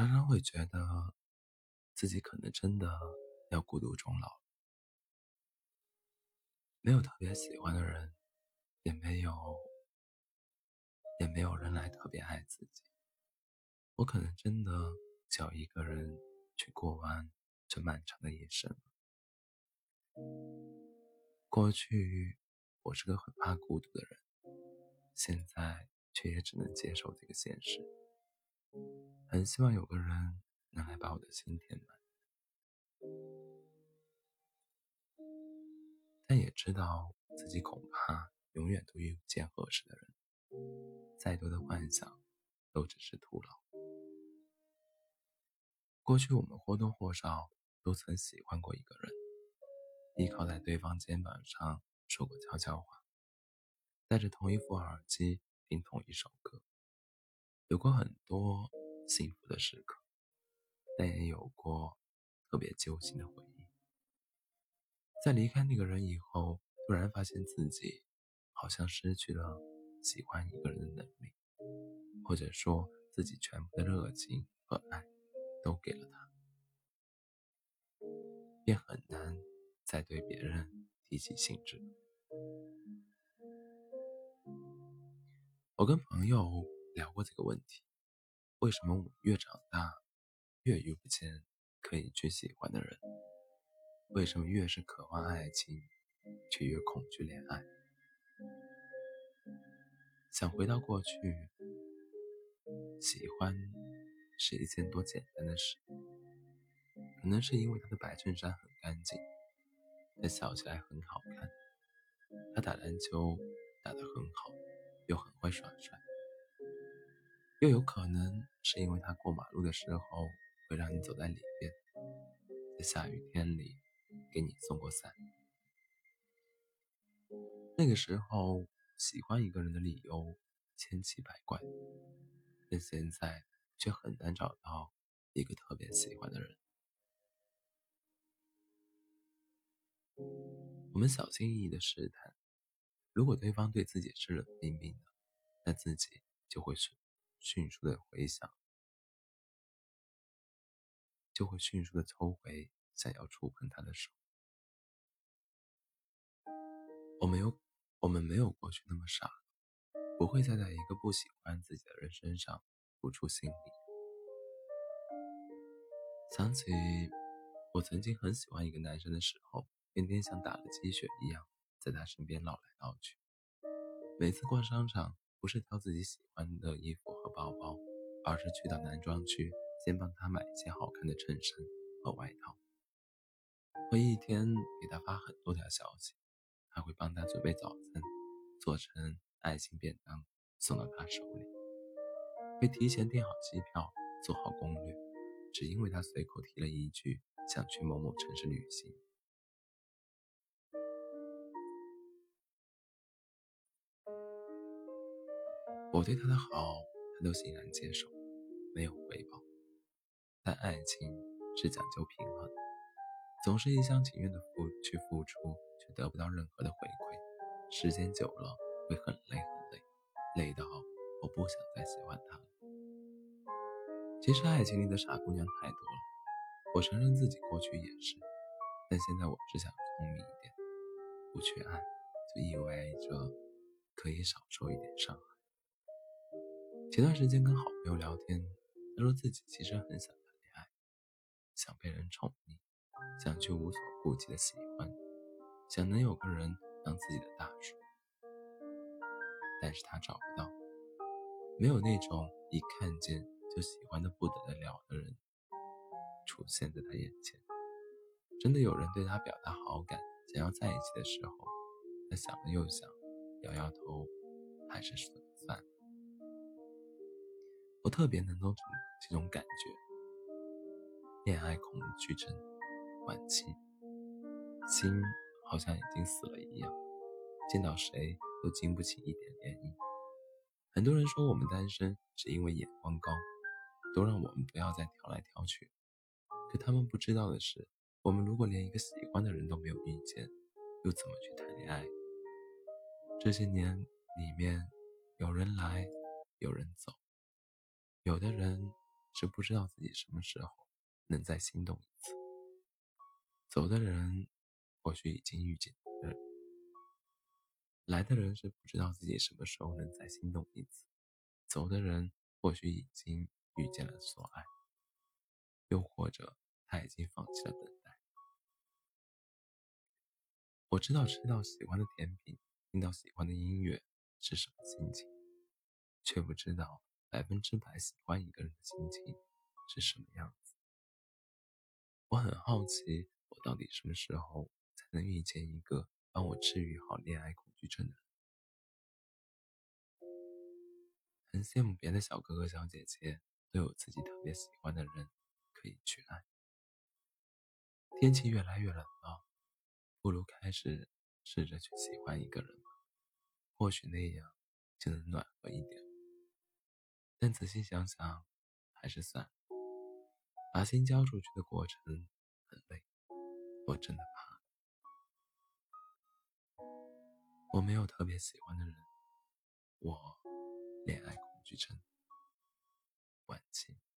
常常会觉得，自己可能真的要孤独终老。没有特别喜欢的人，也没有，也没有人来特别爱自己。我可能真的就要一个人去过完这漫长的一生。过去我是个很怕孤独的人，现在却也只能接受这个现实。很希望有个人能来把我的心填满，但也知道自己恐怕永远都遇不见合适的人，再多的幻想都只是徒劳。过去我们或多或少都曾喜欢过一个人，依靠在对方肩膀上说过悄悄话，戴着同一副耳机听同一首歌，有过很多幸福的时刻，但也有过特别揪心的回忆。在离开那个人以后，突然发现自己好像失去了喜欢一个人的能力，或者说自己全部的热情和爱。都给了他，便很难再对别人提起兴致。我跟朋友聊过这个问题：为什么我越长大，越遇不见可以去喜欢的人？为什么越是渴望爱情，却越恐惧恋爱？想回到过去，喜欢。是一件多简单的事，可能是因为他的白衬衫很干净，他笑起来很好看，他打篮球打得很好，又很会耍帅，又有可能是因为他过马路的时候会让你走在里边，在下雨天里给你送过伞。那个时候喜欢一个人的理由千奇百怪，但现在。却很难找到一个特别喜欢的人。我们小心翼翼的试探，如果对方对自己是冷冰冰的，那自己就会是迅速的回想，就会迅速的抽回想要触碰他的手。我没有，我们没有过去那么傻，不会再在一个不喜欢自己的人身上。付出心力。想起我曾经很喜欢一个男生的时候，天天像打了鸡血一样在他身边绕来绕去。每次逛商场，不是挑自己喜欢的衣服和包包，而是去到男装区，先帮他买一件好看的衬衫和外套。会一天给他发很多条消息，还会帮他准备早餐，做成爱心便当送到他手里。会提前订好机票，做好攻略，只因为他随口提了一句想去某某城市旅行。我对他的好，他都欣然接受，没有回报。但爱情是讲究平衡，总是一厢情愿的付去付出，却得不到任何的回馈，时间久了会很累很累，累到我不想再喜欢他了。其实爱情里的傻姑娘太多了，我承认自己过去也是，但现在我只想聪明一点，不去爱，就意味着可以少受一点伤害。前段时间跟好朋友聊天，他说自己其实很想谈恋爱，想被人宠溺，想去无所顾忌的喜欢，想能有个人当自己的大树，但是他找不到，没有那种一看见。就喜欢的不得了的人出现在他眼前，真的有人对他表达好感，想要在一起的时候，他想了又想，摇摇头，还是说。我特别能懂这种感觉，恋爱恐惧症晚期，心好像已经死了一样，见到谁都经不起一点涟漪。很多人说我们单身是因为眼光高。都让我们不要再挑来挑去。可他们不知道的是，我们如果连一个喜欢的人都没有遇见，又怎么去谈恋爱？这些年里面，有人来，有人走，有的人是不知道自己什么时候能再心动一次。走的人或许已经遇见了，来的人是不知道自己什么时候能再心动一次。走的人或许已经遇见了所爱，又或者他已经放弃了等待。我知道吃到喜欢的甜品，听到喜欢的音乐是什么心情，却不知道百分之百喜欢一个人的心情是什么样子。我很好奇，我到底什么时候才能遇见一个帮我治愈好恋爱恐惧症的人？很羡慕别的小哥哥小姐姐都有自己特别喜欢的人可以去爱。天气越来越冷了，不如开始试着去喜欢一个人吧，或许那样就能暖和一点。但仔细想想，还是算了。把心交出去的过程很累，我真的怕。我没有特别喜欢的人，我恋爱恐惧症晚期。